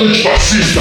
antifascista.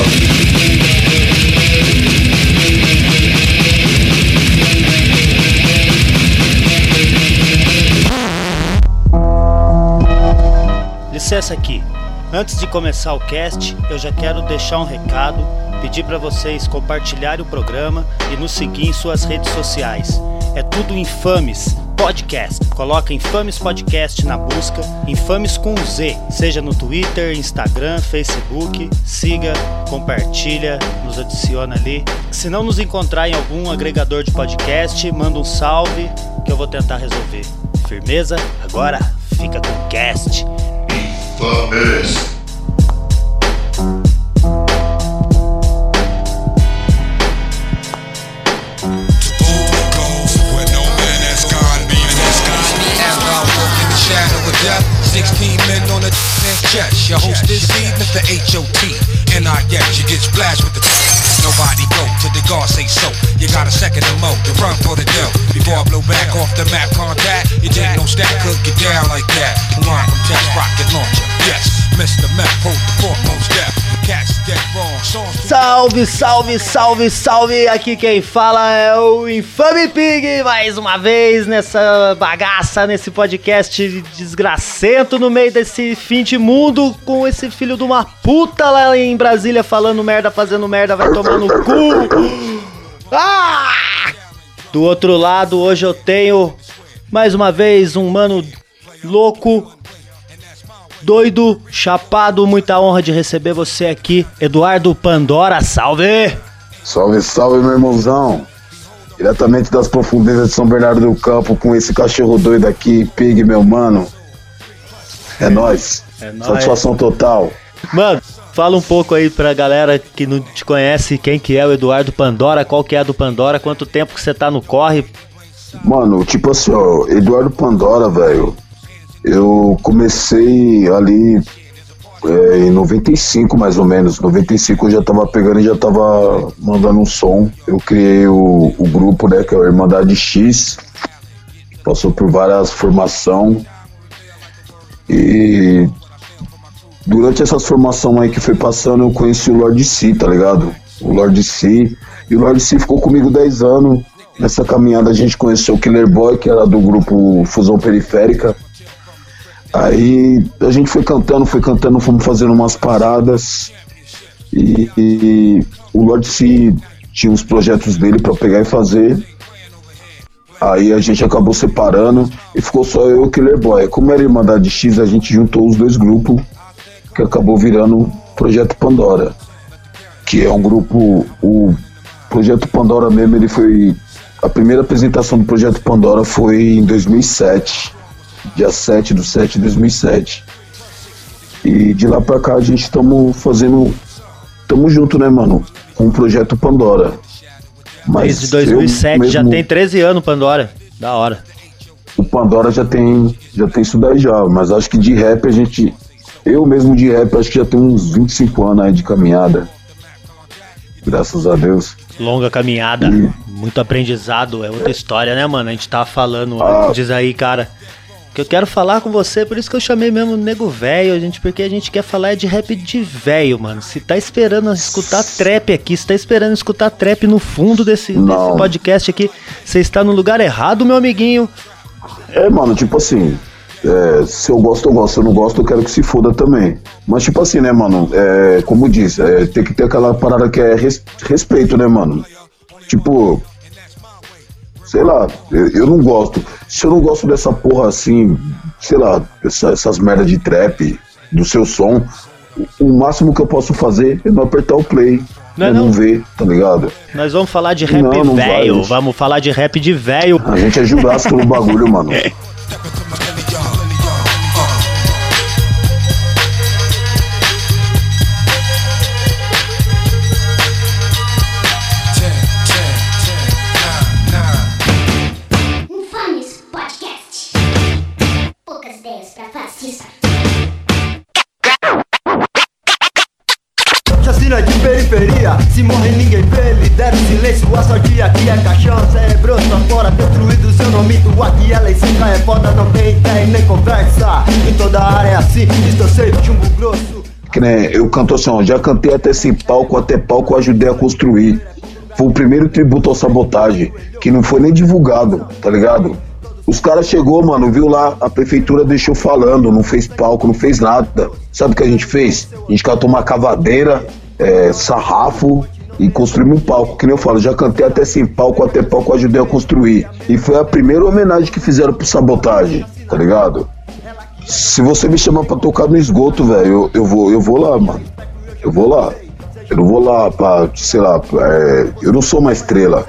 Licença aqui. Antes de começar o cast, eu já quero deixar um recado, pedir para vocês compartilharem o programa e nos seguir em suas redes sociais. É tudo Infames Podcast. Coloca Infames Podcast na busca, Infames com Z, seja no Twitter, Instagram, Facebook. Siga, compartilha, nos adiciona ali. Se não nos encontrar em algum agregador de podcast, manda um salve que eu vou tentar resolver. Firmeza? Agora fica com o cast. Infames. Chest. Your host this evening, the H.O.T. And I yes, you get splashed with the Nobody go till the guard say so. You got a second to mo to run for the dough. Before I blow back off the map contact, you didn't know stack could get down like that. Line from test rocket launcher. Yes, Mr. Meth, hold the foremost step. Salve, salve, salve, salve! Aqui quem fala é o Infame Pig, mais uma vez nessa bagaça, nesse podcast desgracento no meio desse fim de mundo, com esse filho de uma puta lá em Brasília falando merda, fazendo merda, vai tomar no cu! Ah! Do outro lado, hoje eu tenho mais uma vez um mano louco, doido, chapado, muita honra de receber você aqui, Eduardo Pandora, salve! Salve, salve, meu irmãozão. Diretamente das profundezas de São Bernardo do Campo, com esse cachorro doido aqui, Pig, meu mano. É nóis. É nóis. Satisfação total. Mano, fala um pouco aí pra galera que não te conhece, quem que é o Eduardo Pandora, qual que é a do Pandora, quanto tempo que você tá no corre. Mano, tipo assim, ó, Eduardo Pandora, velho. Eu comecei ali é, em 95, mais ou menos. 95 eu já tava pegando e já tava mandando um som. Eu criei o, o grupo, né, que é a Irmandade X. Passou por várias formações. E durante essas formações aí que foi passando, eu conheci o Lord C, tá ligado? O Lord C. E o Lord C ficou comigo 10 anos. Nessa caminhada a gente conheceu o Killer Boy, que era do grupo Fusão Periférica. Aí a gente foi cantando, foi cantando, fomos fazendo umas paradas. E, e o Lord C tinha uns projetos dele pra pegar e fazer. Aí a gente acabou separando e ficou só eu e o Killer Boy. Como era Irmandade X, a gente juntou os dois grupos, que acabou virando o Projeto Pandora. Que é um grupo. O Projeto Pandora mesmo, ele foi. A primeira apresentação do Projeto Pandora foi em 2007, dia 7 do 7 de 2007. E de lá pra cá a gente estamos fazendo. Tamo junto, né, mano? Com o Projeto Pandora. Mas Desde eu 2007, já mesmo- tem 13 anos Pandora, da hora. o Pandora já tem, já tem isso daí já, mas acho que de rap a gente. Eu mesmo de rap acho que já tem uns 25 anos aí de caminhada. Graças a Deus. Longa caminhada, Hum. muito aprendizado, é outra história, né, mano? A gente tava falando Ah. antes aí, cara, que eu quero falar com você, por isso que eu chamei mesmo Nego Velho, a gente, porque a gente quer falar de rap de velho, mano. Se tá esperando escutar trap aqui, se tá esperando escutar trap no fundo desse, desse podcast aqui, você está no lugar errado, meu amiguinho. É, mano, tipo assim. é, se eu gosto, eu gosto. Se eu não gosto, eu quero que se foda também. Mas, tipo assim, né, mano? É, como diz, é, tem que ter aquela parada que é res- respeito, né, mano? Tipo. Sei lá, eu, eu não gosto. Se eu não gosto dessa porra assim, sei lá, essa- essas merda de trap, do seu som, o, máximo que eu posso fazer é não apertar o play. Não é é não, não? ver, tá ligado? Nós vamos falar de rap velho, vamos falar de rap de velho. A gente é Jurássico no bagulho, mano. Que nem eu canto assim, ó, já cantei até sem palco, até palco ajudei a construir. Foi o primeiro tributo ao sabotagem, que não foi nem divulgado, tá ligado? Os caras chegou, mano, viu lá, a prefeitura deixou falando, não fez palco, não fez nada. Sabe o que a gente fez? A gente catou uma cavadeira, é, sarrafo e construímos um palco. Que nem eu falo, já cantei até sem palco, até palco ajudei a construir. E foi a primeira homenagem que fizeram pro sabotagem, tá ligado? Se você me chamar pra tocar no esgoto, velho, eu, eu, vou, eu vou lá, mano. Eu vou lá. Eu não vou lá pra, sei lá, é, eu não sou uma estrela.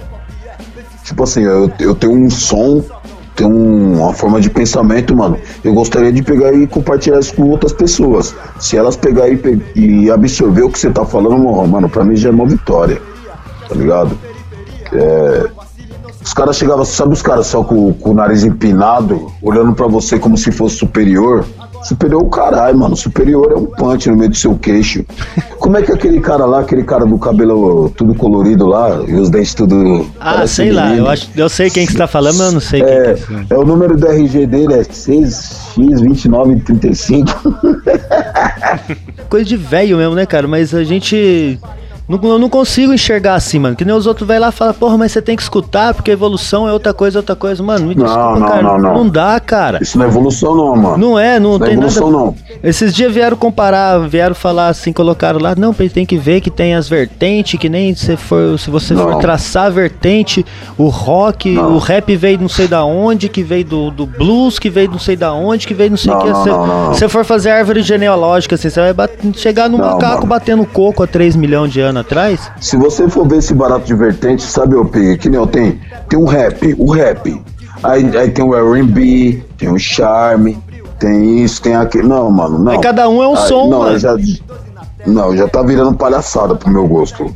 Tipo assim, eu, eu tenho um som, tenho um- uma forma de pensamento, mano. Eu gostaria de pegar e compartilhar isso com outras pessoas. Se elas pegarem e, e absorver o que você tá falando, mano, pra mim já é uma vitória. Tá ligado? É, os caras chegavam, sabe os caras só com, com o nariz empinado, olhando pra você como se fosse superior? Superior é o caralho, mano. Superior é um punch no meio do seu queixo. Como é que aquele cara lá, aquele cara do cabelo tudo colorido lá, e os dentes tudo. Ah, sei lá, menino. eu, acho, eu sei quem que você tá falando, mas eu não sei quem que é. É, esse. é o número do RG dele, é 6x2935. Coisa de velho mesmo, né, cara? Mas a gente. Não, eu não consigo enxergar assim, mano. Que nem os outros vai lá e falam, porra, mas você tem que escutar, porque evolução é outra coisa, outra coisa. Mano, me Não, desculpa, não, cara. não, não. dá, cara. Isso não é evolução, não, mano. Não é, não Não é tem evolução, nada. não. Esses dias vieram comparar, vieram falar assim, colocaram lá, não, tem que ver que tem as vertentes, que nem se, for, se você for Não. traçar a vertente, o rock, Não. o rap veio não sei da onde, que veio do, do blues, que veio não sei da onde, que veio não sei o Não, que. não, Se não, não. você for fazer árvore genealógica, assim, você vai chegar no Não, macaco mano. batendo coco há 3 milhões de anos atrás. Se você for ver esse barato de vertente, sabe, ô Pig, que nem eu tenho, tem um rap, o rap. Aí, aí tem o R&B, tem o charme, tem isso, tem aquilo. Não, mano, não. Aí cada um é um Aí, som, não, mano. Já, não, já tá virando palhaçada pro meu gosto.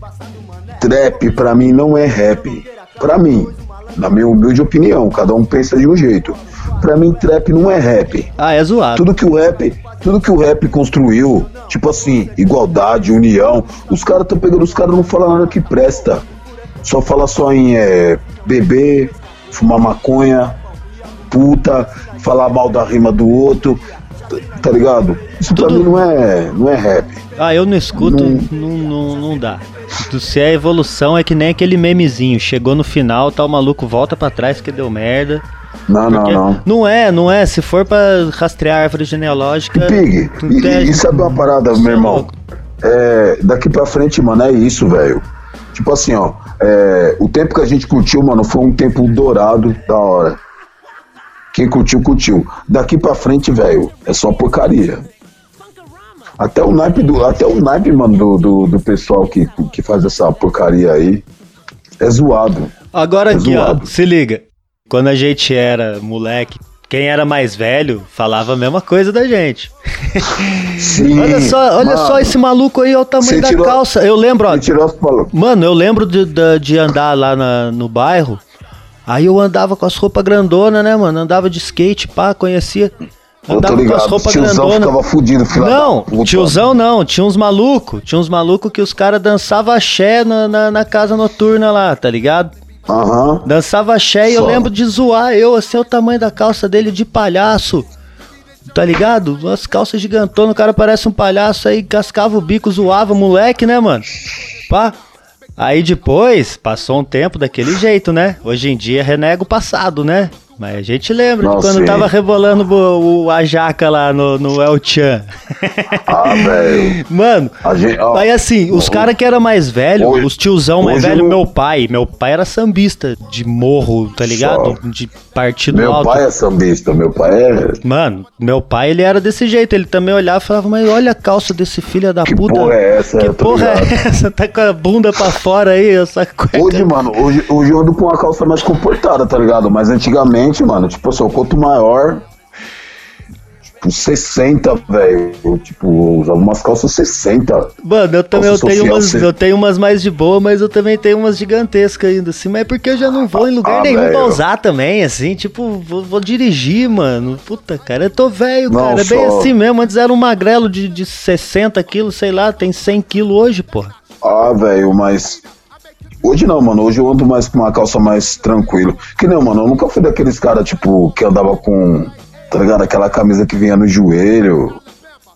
Trap, pra mim, não é rap. Pra mim, na minha humilde opinião, cada um pensa de um jeito. Pra mim, trap não é rap. Ah, é zoado. Tudo que o rap, tudo que o rap construiu, tipo assim, igualdade, união, os caras estão pegando, os caras não falam nada que presta. Só fala só em é, beber, fumar maconha, puta, falar mal da rima do outro, tá, tá ligado? Isso pra Tudo- mim não é, não é rap. Ah, eu não escuto, não, não, não dá. Se é evolução, é que nem aquele memezinho. Chegou no final, tá o maluco volta pra trás que deu merda. Não, não, Porque- não. Não é, não é. Se for pra rastrear a árvore genealógica. Pig, e, e- e sabe uma parada, Cê é meu irmão? É, daqui pra frente, mano, é isso, velho. Tipo assim, ó, é, o tempo que a gente curtiu, mano, foi um tempo dourado, da hora. Quem curtiu, curtiu. Daqui pra frente, velho, é só porcaria. Até o naipe, do, até o naipe mano, do, do, do pessoal que, que faz essa porcaria aí é zoado. Agora É aqui, ó, zoado. se liga. Quando a gente era moleque, quem era mais velho falava a mesma coisa da gente. Sim, Olha só, olha mano, só esse maluco aí, olha o tamanho da tirou- calça. Eu lembro, ó. Mano, eu lembro de, de, de andar lá na- no bairro. Aí eu andava com as roupas grandona, né, mano? Andava de skate, pá, conhecia. Eu Andava com as roupas tiozão grandona. ficava fudido, filha Não, tiozão não, tinha uns malucos. Tinha uns malucos que os caras dançavam axé na, na, na casa noturna lá, tá ligado? Aham. Dançava axé e eu lembro de zoar eu, assim, o tamanho da calça dele de palhaço. Tá ligado? Umas calças gigantonas, o cara parece um palhaço aí, cascava o bico, zoava, moleque, né, mano? Pá. Aí depois, passou um tempo daquele jeito, né? Hoje em dia renega o passado, né? Mas a gente lembra de quando sim. tava rebolando o, o- a jaca lá no, no El Chan. Ah, velho. Mano, A gente, ó, Aí assim, os caras que era mais velho, hoje- os tiozão mais velho, eu- meu pai, meu pai era sambista de morro, tá ligado? Só. De partido Meu alto. pai é sambista, meu pai é. Mano, meu pai ele era desse jeito, ele também olhava e falava, mas olha a calça desse filho da Que puta. porra é essa? Que tô porra é ligado. essa? Tá com a bunda pra fora aí, essa cueca. Hoje, mano, hoje, hoje eu ando com uma calça mais comportada, tá ligado? Mas antigamente, mano, tipo assim, o quanto maior. Tipo, 60, velho. Tipo, usava umas calças 60. Mano, eu também eu tenho, social, umas, eu tenho umas mais de boa, mas eu também tenho umas gigantescas ainda, assim. Mas é porque eu já não vou em lugar Ah, nenhum pra velho. usar também, assim. Tipo, vou, vou dirigir, mano. Puta, cara, eu tô velho, Não, cara. É bem só- assim mesmo. Antes era um magrelo de, de 60 quilos, sei lá, tem 100 quilos hoje, pô. Ah, velho, mas. Hoje não, mano. Hoje eu ando mais com uma calça mais tranquilo. Que não, mano. Eu nunca fui daqueles caras, tipo, que andava com. Tá ligado? Aquela camisa que vinha no joelho.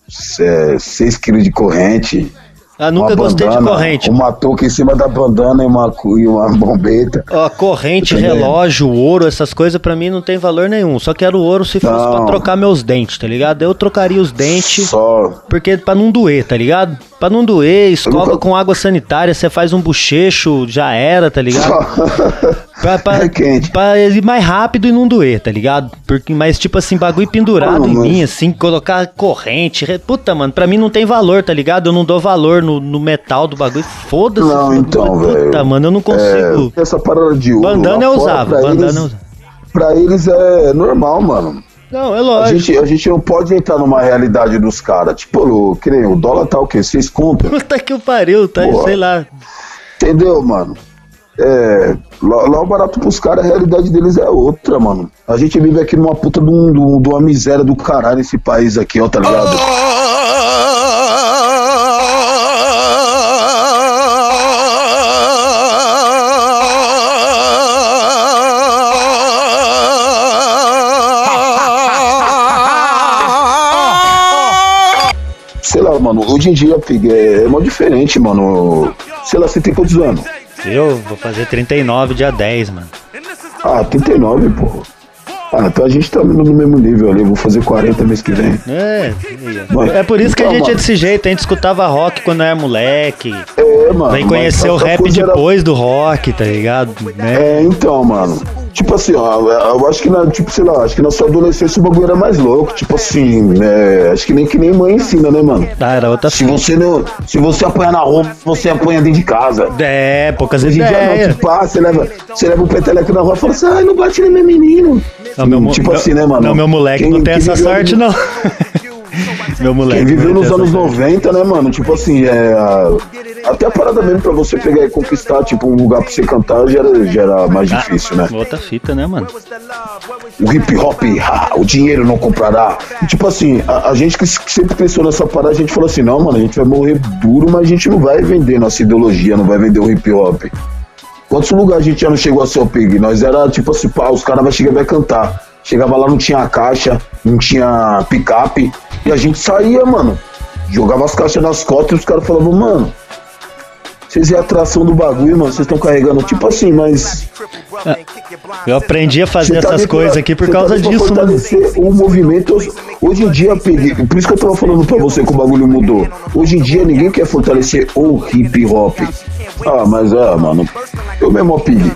6 quilos de corrente. Ah, nunca gostei de corrente. Uma touca em cima da bandana e uma, e uma bombeta. Ó, corrente, relógio, ouro, essas coisas pra mim não tem valor nenhum. Só quero ouro se fosse Não. pra trocar meus dentes, tá ligado? Eu trocaria os dentes. Só. Porque pra não doer, tá ligado? Pra não doer, escova nunca- com água sanitária, você faz um bochecho, já era, tá ligado? Pra, pra, É quente. pra ir mais rápido e não doer, tá ligado? Porque, mas tipo assim, bagulho pendurado Mano, em mas- mim, assim, colocar corrente. re- Puta, mano, pra mim não tem valor, tá ligado? Eu não dou valor no, no metal do bagulho. Foda-se. Não, então, velho. Puta, mano, eu não consigo. É, essa parada de ouro. bandana eu fora, usava, pra bandana eles, eu usava. Pra eles é normal, mano. Não, é A lógico. gente, a gente não pode entrar numa realidade dos caras. Tipo, o- que nem o dólar tá o quê? Seis conto? Puta que o pariu, tá? Sei lá. Entendeu, mano? É, lá, lá o barato pros caras, a realidade deles é outra, mano. A gente vive aqui numa puta de, um- de um- uma miséria do caralho nesse país aqui, ó, tá ligado? Sei lá, mano, hoje em dia, Pig, é, é mó diferente, mano. Sei lá, você tem quantos anos? Eu vou fazer 39 dia 10, mano. Ah, 39, pô. Ah, então a gente tá no no mesmo nível ali. Vou fazer 40 mês que vem. É, Mano, é por isso que a então, gente é mano, desse jeito, a gente escutava rock quando era moleque. É, mano. Vem conhecer o rap coisa era- depois do rock, tá ligado? Né? É, então, mano. Tipo assim, ó, eu acho que na, tipo, sei lá, acho que na sua adolescência o bagulho era mais louco. Tipo assim, né? Acho que nem que nem mãe ensina, né, mano? Ah, era outra Se você não. Se você apanhar na rua, você apanha dentro de casa. É, poucas Hoje em dia não, tipo, ah, você leva, você leva o peteleco na rua e fala assim, ai, não bate no meu menino. Não, meu, tipo meu- assim, né, mano? Não, meu moleque Quem- não tem essa sorte, não. meu moleque. Quem viveu nos anos essa sorte. 90, né, mano? Tipo assim, é. a- Até a parada mesmo pra você pegar e conquistar, tipo, um lugar pra você cantar já era, já era mais difícil, né? Outra fita, né, mano? O hip hop, ah, o dinheiro não comprará. E, tipo assim, a, a gente que sempre pensou nessa parada, a gente falou assim: não, mano, a gente vai morrer duro, mas a gente não vai vender nossa ideologia, não vai vender o hip hop. Quantos lugares a gente já não chegou a ser o Pig? Nós era tipo assim, pá, os caras vai chegar e vai cantar. Chegava lá, não tinha caixa, não tinha picape, e a gente saía, mano. Jogava as caixas nas costas e os caras falavam, mano, vocês é a atração do bagulho, mano, vocês estão carregando. Tipo assim, mas. Eu aprendi a fazer tá essas coisas aqui por tá causa pra disso, mano. fortalecer o movimento. Hoje em dia, por isso que eu tava falando pra você que o bagulho mudou. Hoje em dia, ninguém quer fortalecer o hip hop. Ah, mas é, mano. Eu mesmo, Pig.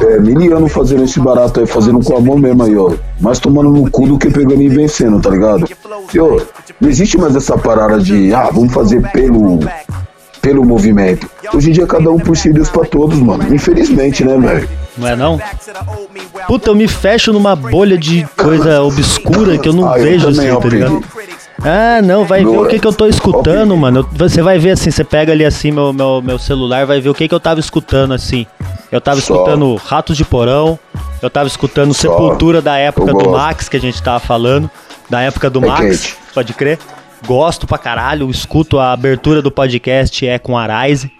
É, miliano fazendo esse barato aí, fazendo com a mão mesmo aí, ó. Mais tomando no cu do que pegando e vencendo, tá ligado? E, ó, não existe mais essa parada de, ah, vamos fazer pelo, pelo movimento. Hoje em dia, cada um por si, Deus pra todos, mano. Infelizmente, né, velho? Não é não? Puta, eu me fecho numa bolha de coisa obscura que eu não Ah, eu vejo também, assim, tá ligado? Ah, não, vai ver o que, que eu tô escutando, mano. Eu- Você vai ver assim, você pega ali assim meu, meu, meu celular, vai ver o que, que eu tava escutando assim. Eu tava Só. escutando Ratos de Porão, eu tava escutando Só. Sepultura da época Eu do. Max, que a gente tava falando. Da época do É Max, quente. pode crer. Gosto pra caralho, escuto a abertura do podcast é com Arise.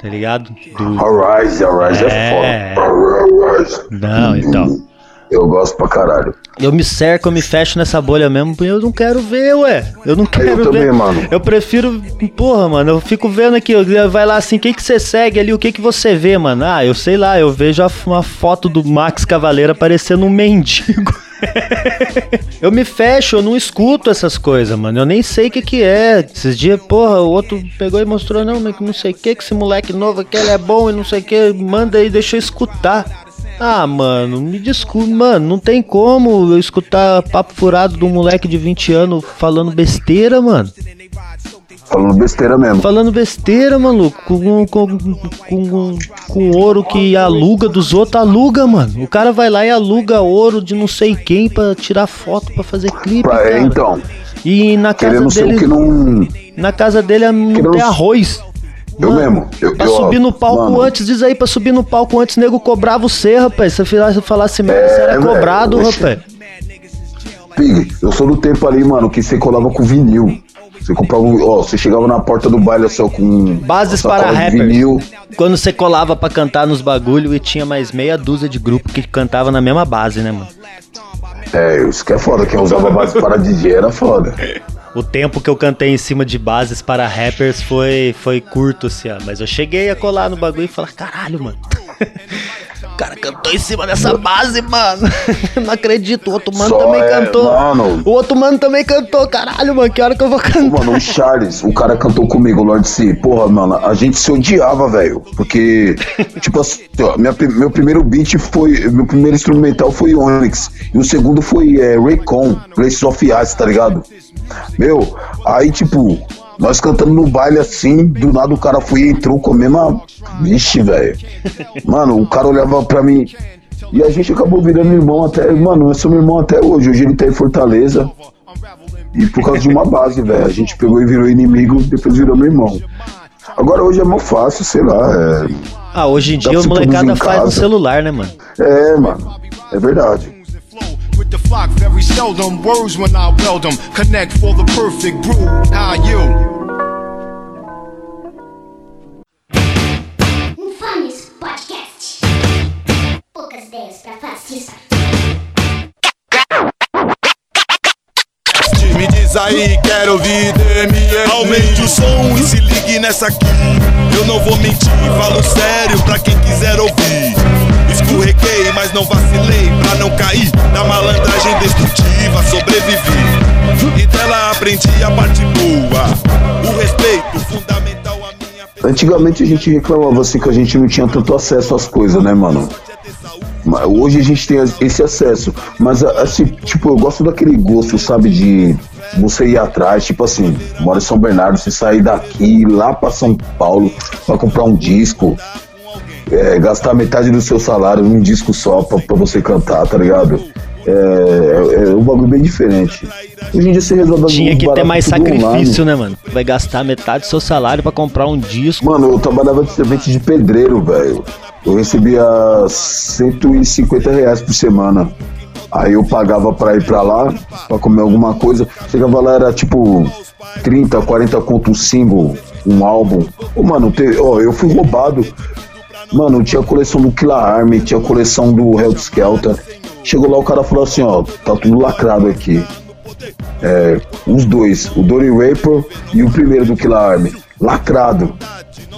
Tá ligado? Do... Arise, Arise é, É. foda. Arise. Não, então. Eu gosto pra caralho. Eu me cerco, eu me fecho nessa bolha mesmo, porque eu não quero ver, ué. Eu não quero ver. também, mano. Eu prefiro, porra, mano, eu fico vendo aqui, eu- vai lá assim, quem que você segue ali, o que que você vê, mano? Ah, eu sei lá, eu vejo uma foto do Max Cavaleiro aparecendo um mendigo. eu me fecho, eu não escuto essas coisas, mano. Eu nem sei o que que é. Esses dias, porra, o outro pegou e mostrou, não, mas não sei o que, que esse moleque novo aqui, ele é bom e não sei o que, manda aí, deixa eu escutar. Ah, mano, me desculpe, mano, não tem como eu escutar papo furado de um moleque de 20 anos falando besteira, mano. Falando besteira mesmo. Falando besteira, maluco, com, com, com, com ouro que aluga dos outros, aluga, mano. O cara vai lá e aluga ouro de não sei quem pra tirar foto pra fazer clipe, Pra- é, cara. então, E na casa querendo dele, que não. na casa dele não Querendo- tem arroz. Eu mesmo. Eu, Pra eu- subir no palco mano, antes, diz aí, pra subir no palco antes, nego cobrava você, rapaz. Se você falasse merda, você era velho, cobrado, rapaz. Pig, eu sou do tempo ali, mano, que você colava com vinil. Você comprava, ó, você chegava na porta do baile só com. Bases para rappers. Vinil. Quando você colava pra cantar nos bagulho e tinha mais meia dúzia de grupo que cantava na mesma base, né, mano? É, isso que é foda. Quem usava base para DJ era foda. O tempo que eu cantei em cima de bases para rappers foi, foi curto, assim, ó. Mas eu cheguei a colar no bagulho e falar, caralho, mano. O cara cantou em cima dessa base, mano. Não acredito. O outro mano Só também é, cantou. mano. O outro mano também cantou. Caralho, mano, que hora que eu vou cantar? Mano, o Charles, o cara cantou comigo, Lord C. Porra, mano, a gente se odiava, velho. Porque, tipo assim, ó, minha meu primeiro beat foi. Meu primeiro instrumental foi Onyx. E o segundo foi é, Raycon, Place of Ice, tá ligado? Meu, aí, tipo, nós cantando no baile assim, do nada o cara foi e entrou com a mesma. Vixe, velho. Mano, o cara olhava pra mim. E a gente acabou virando irmão até. Mano, nós somos irmão até hoje. Hoje ele tá em Fortaleza. E por causa de uma base, velho. A gente pegou e virou inimigo, depois virou meu irmão. Agora hoje é mó fácil, sei lá. Ah, hoje em Dá dia você molecada faz no celular, né, mano? É, é, mano. É verdade. Flock, very seldom words when I weld them. Connect for the perfect brew. How you? Infames Podcast. Poucas ideias pra fascista. Me diz aí, quero ouvir DMM. Aumente o som e se ligue nessa aqui. Eu não vou mentir, falo sério pra quem quiser ouvir. Escorreguei, mas não vacilei pra não cair na malandragem destrutiva. Sobrevivi e dela aprendi a parte boa. O respeito fundamental à minha Antigamente a gente reclamava assim que a gente não tinha tanto acesso às coisas, né, mano? Hoje a gente tem esse acesso. Mas assim, tipo, eu gosto daquele gosto, sabe, de você ir atrás, tipo assim, mora em São Bernardo, você sair daqui lá pra São Paulo pra comprar um disco. É, gastar metade do seu salário num disco só pra, pra você cantar, tá ligado? É, é, é um bagulho bem diferente. Hoje em dia você resolve Tinha que ter mais tudo online. sacrifício, né, mano? Vai gastar metade do seu salário pra comprar um disco. Mano, eu trabalhava de servente de pedreiro, velho. Eu recebia 150 reais por semana. Aí eu pagava pra ir pra lá, pra comer alguma coisa. Chegava lá, era tipo 30, 40 conto um single, um álbum. Ô, mano, te- ó, eu fui roubado. Mano, tinha coleção do Killer Army, tinha coleção do Hell Skelter. Chegou lá, o cara falou assim, ó, tá tudo lacrado aqui. É, os dois, o Dory Vapor e o primeiro do Killer Army. Lacrado.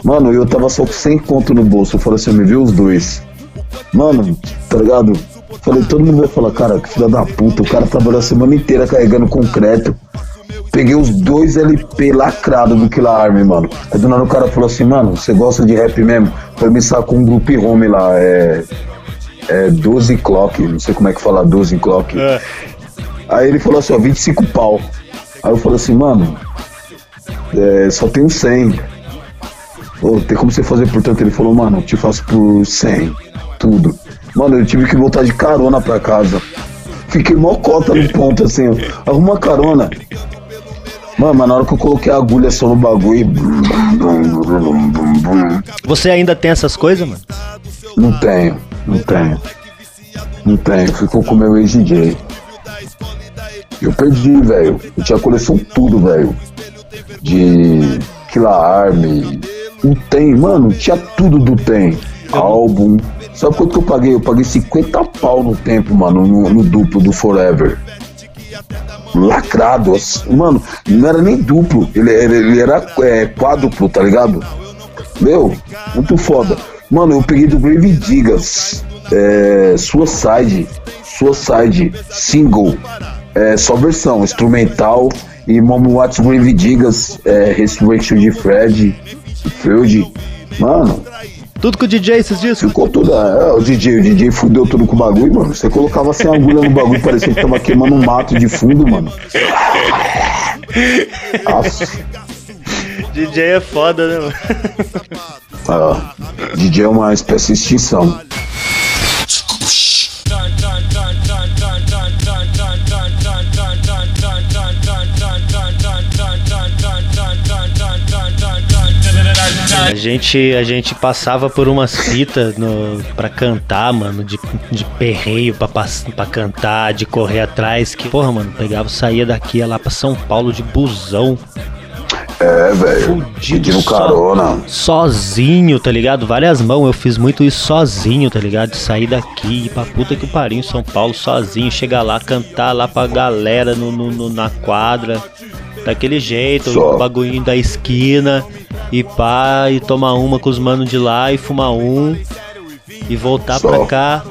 Mano, eu tava só com 100 conto no bolso. Eu falei assim, me viu os dois. Mano, tá ligado? Falei, todo mundo vai falar, cara, que filha da puta. O cara trabalhou a semana inteira carregando concreto. Peguei os dois LP lacrados do Killer Army, mano. Aí do nada o cara falou assim, mano, você gosta de rap mesmo? Foi me sacou um group home lá, é. É 12 clock, não sei como é que fala 12 clock. Aí ele falou assim, ó, 25 pau. Aí eu falei assim, mano, é, só tenho 100. Ô, tem como você fazer por tanto? Ele falou, mano, eu te faço por 100, tudo. Mano, eu tive que voltar de carona pra casa. Fiquei mó cota no ponto, assim, ó. Arruma uma carona. Mano, mas na hora que eu coloquei a agulha só no bagulho. Você ainda tem essas coisas, mano? Não tenho, não tenho. Não tenho, ficou com o meu ex-DJ. Eu perdi, velho. Eu tinha coleção tudo, velho. De Killer Army. O Tem, mano, tinha tudo do Tem. Álbum. Sabe quanto que eu paguei? Eu paguei 50 pau no tempo, mano, no, no duplo do Forever. Lacrado. Mano, não era nem duplo. Ele, ele, ele era é, quádruplo, tá ligado? Meu, muito foda. Mano, eu peguei do Grave Digas, é, Suicide, Suicide, single, é, só versão, instrumental, e Momo Watts Grave Digas, é, Resurrection de Fred, Freud. Mano, Tudo com o DJ esses discos? ficou tudo. É, o DJ, o DJ fudeu tudo com o bagulho, mano. Você colocava sem agulha no bagulho, parecia que tava queimando um mato de fundo, mano. Nossa. DJ é foda, né, mano? Ah, DJ é uma espécie de extinção. A gente, a gente passava por umas fitas no, pra cantar, mano, de, de perreio pra, pra cantar, de correr atrás. Que, porra, mano, pegava, saía daqui, ia lá pra São Paulo de busão, É, velho. Fudido Pedindo só. carona. sozinho, tá ligado? Várias mãos, eu fiz muito isso sozinho, tá ligado? De sair daqui, ir pra puta que pariu em São Paulo sozinho, chegar lá, cantar lá pra galera no, no- no- na quadra. daquele jeito, Só. o bagulhinho da esquina, e pá, e tomar uma com os manos de lá e fumar um, e voltar Só. pra cá.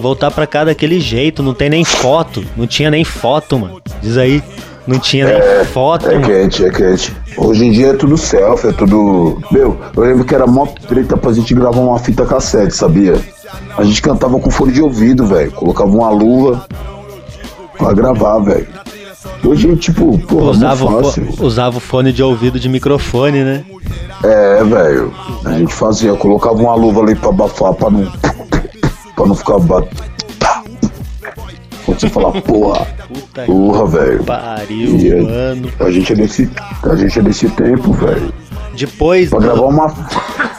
Voltar pra cá daquele jeito, não tem nem foto, não tinha nem foto, mano. Diz aí, não tinha nem foto, É mano. quente, é quente. Hoje em dia é tudo selfie, é tudo. Meu, eu lembro que era mó treta pra gente gravar uma fita cassete, sabia? A gente cantava com fone de ouvido, velho. Colocava uma luva pra gravar, velho. Hoje, tipo, porra, Usava, o usava o fone de ouvido de microfone, né? É, velho. A gente fazia, colocava uma luva ali pra abafar, pra não. pra não ficar bat... Quando você falar, porra, porra, velho. pariu, E é- mano. A gente é desse. A gente é desse tempo, velho. Depois Pra gravar uma.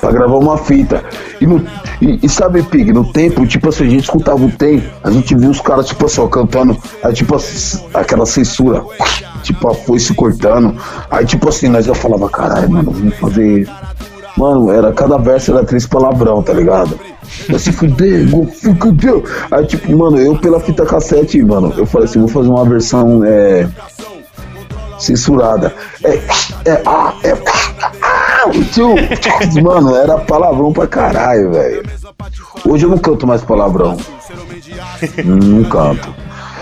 pra gravar uma fita. E, no, e, e sabe, Pig, no tempo, tipo assim, a gente escutava o tempo, a gente via os caras, tipo assim, ó, cantando, aí tipo assim, aquela censura, tipo a foice cortando. Aí tipo assim, nós já falava, caralho, mano, vamos fazer. Mano, era cada verso era três palavrão, tá ligado? Se fuder, go fudeu. Aí tipo, mano, eu pela fita cassete, mano, eu falei assim, vou fazer uma versão é, censurada. É, é, ah, é, ah, mano, era palavrão pra caralho, velho. Hoje eu não canto mais palavrão. Não canto.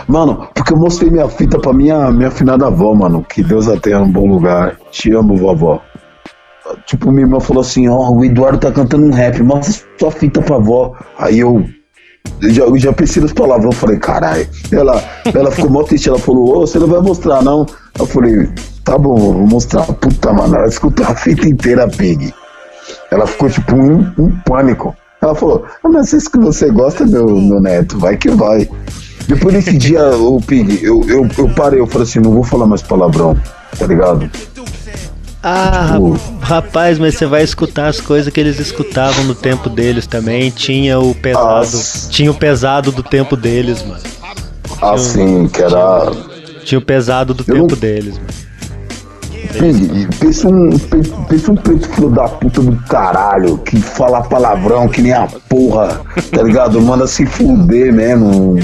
Mano, porque eu mostrei minha fita pra minha, minha afinada avó, mano. Que Deus a tenha num bom lugar. Te amo, vovó. Tipo, minha irmã falou assim: Ó, o Eduardo tá cantando um rap, mostra sua fita pra avó. Aí eu. eu já, eu já pensei nas palavras, eu falei, caralho. Ela, ela ficou mó triste, ela falou, ô, você não vai mostrar, não. Eu falei, tá bom, vou mostrar. Puta, mano, ela escutou a fita inteira, Pig. Ela ficou tipo um, um pânico. Ela falou, ah, mas isso que você gosta, meu, meu neto, vai que vai. Depois desse dia, o Pig, eu, eu, eu parei, eu falei assim, não vou falar mais palavrão, tá ligado? Ah, Tipo- rapaz, mas você vai escutar as coisas que eles escutavam no tempo deles também. Tinha o pesado. Nossa. Tinha o pesado do tempo deles, mano. Assim, que era. Tinha o pesado do Eu tempo não- deles, mano. Pensa um, pe- pensa um preto filho da puta do caralho, que fala palavrão que nem a porra, tá ligado? Manda se fuder mesmo,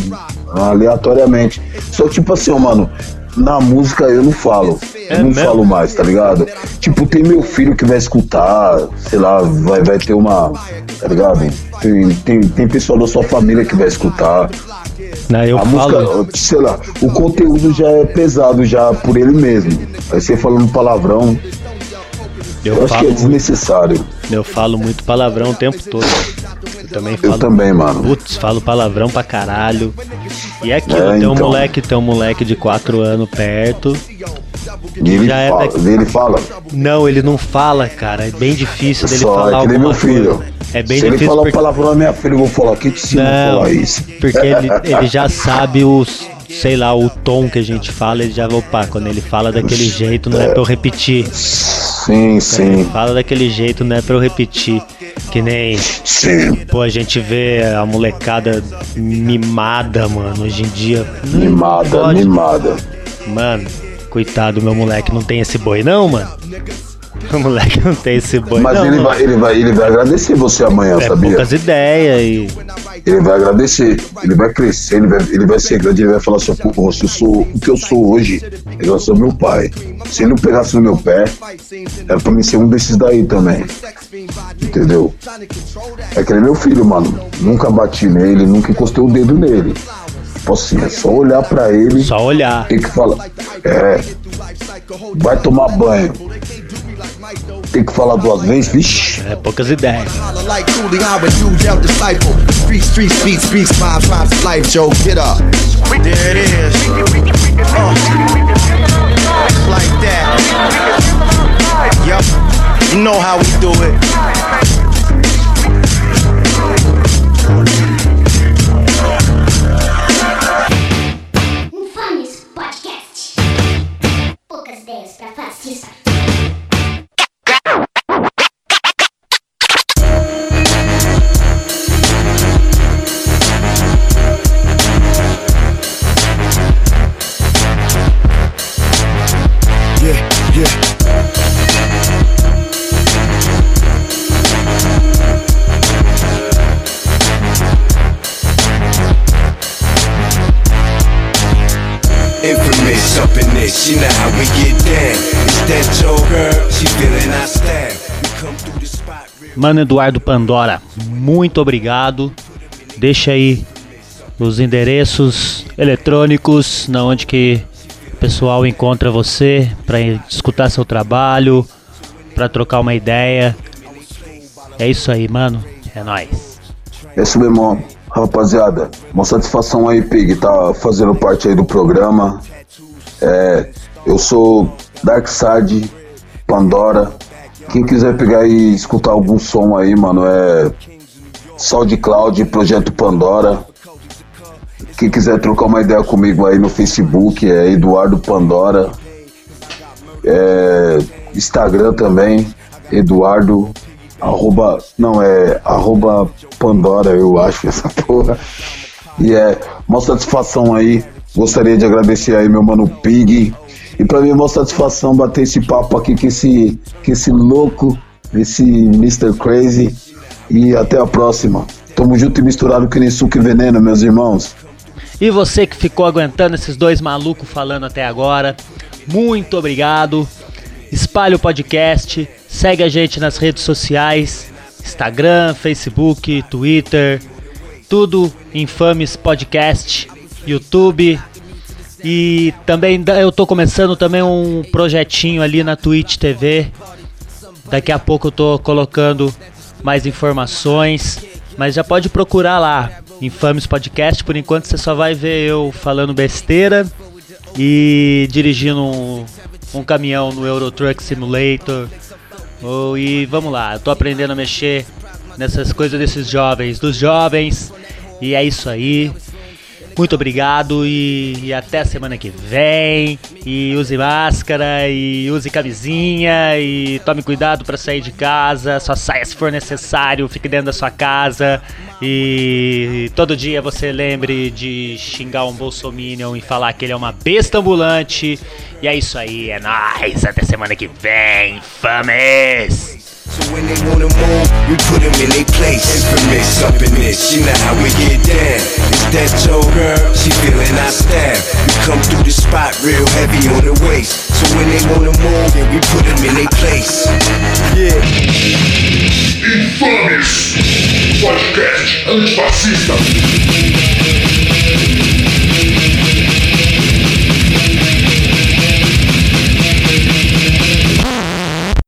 aleatoriamente. Só que, tipo assim, ó, mano, na música eu não falo. É Eu não mesmo? falo mais, tá ligado? Tipo, tem meu filho que vai escutar, sei lá, vai, vai ter uma. Tá ligado? Tem, tem, tem pessoal da sua família que vai escutar. Né, eu A falo. música, sei lá, o conteúdo já é pesado já por ele mesmo. Aí você falando palavrão, eu, Eu acho que é desnecessário. eu falo muito palavrão o tempo todo. Eu também falo. Eu também, mano. Putz, falo palavrão pra caralho. E é aquilo, É, tem um então. moleque, tem um moleque de 4 anos perto. E ele Já é fala, daqui- ele fala. Não, ele não fala, cara. É bem difícil dele Só, falar é que nem meu filho. coisa. É bem Se ele difícil falar porque... palavrão na minha filha, eu vou falar, quem te ensina a Não, falar isso? porque ele, ele já sabe os, sei lá, o tom que a gente fala, ele já vai, opa, quando ele fala daquele jeito, não é pra eu repetir. Sim, Ele sim, fala daquele jeito, não é pra eu repetir. Que nem, sim. pô, a gente vê a molecada mimada, mano, hoje em dia. Mimada, pode- mimada. Mano, coitado, meu moleque não tem esse boi não, mano. O moleque não tem esse boi Mas não. ele, vai, ele, vai, ele vai agradecer você amanhã, É sabia? poucas ideias e. Ele vai agradecer, ele vai crescer, ele vai, ele vai ser grande, ele vai falar assim, pô, se eu sou o que eu sou hoje, graças ao meu pai. Se ele não pegasse no meu pé, era pra mim ser um desses daí também. Entendeu? É que ele é meu filho, mano. Nunca bati nele, nunca encostei o dedo nele. Tipo assim, é só olhar pra ele, Só olhar. tem que falar. É. Vai tomar banho. Tem que falar duas vezes, vixi. É poucas ideias. Holler like Cooley, I'm a huge Mano Eduardo Pandora, muito obrigado. Deixa aí os endereços eletrônicos, na onde que o pessoal encontra você para escutar seu trabalho, para trocar uma ideia. É isso aí, mano. É nóis. É isso mesmo, rapaziada. Uma satisfação aí, Pig, tá fazendo parte aí do programa. É, eu sou Darkside, Pandora. Quem quiser pegar e escutar algum som aí, mano, é SoundCloud, Projeto Pandora. Quem quiser trocar uma ideia comigo aí no Facebook é Eduardo Pandora. É, Instagram também, Eduardo, arroba, não, é arroba Pandora, eu acho, essa porra. E é uma satisfação aí. Gostaria de agradecer aí meu mano Pig. E pra mim é uma satisfação bater esse papo aqui com esse, com esse louco, esse Mr. Crazy. E até a próxima. Tamo junto e misturado que nem suco e veneno, meus irmãos. E você que ficou aguentando esses dois malucos falando até agora, muito obrigado. Espalhe o podcast, segue a gente nas redes sociais, Instagram, Facebook, Twitter, tudo Infames Podcast, YouTube. E também eu tô começando também um projetinho ali na Twitch TV. Daqui a pouco eu tô colocando mais informações, mas já pode procurar lá, Infames Podcast. Por enquanto você só vai ver eu falando besteira e dirigindo um, um caminhão no Euro Truck Simulator. Oh, e vamos lá, eu tô aprendendo a mexer nessas coisas desses jovens, dos jovens. E é isso aí. Muito obrigado e, e até a semana que vem. E use máscara e use camisinha e tome cuidado para sair de casa. Só saia se for necessário, fique dentro da sua casa. E todo dia você lembre de xingar um bolsominion e falar que ele é uma besta ambulante. E é isso aí, é nóis. Até semana que vem, fames! So when they wanna move, we put them in their place. Infamous up in this, you know how we get down. It's that your girl, she feeling our style. We come through the spot real heavy on the waist. So when they wanna move, then we put them in their place. Yeah. Infames Podcast Antifascista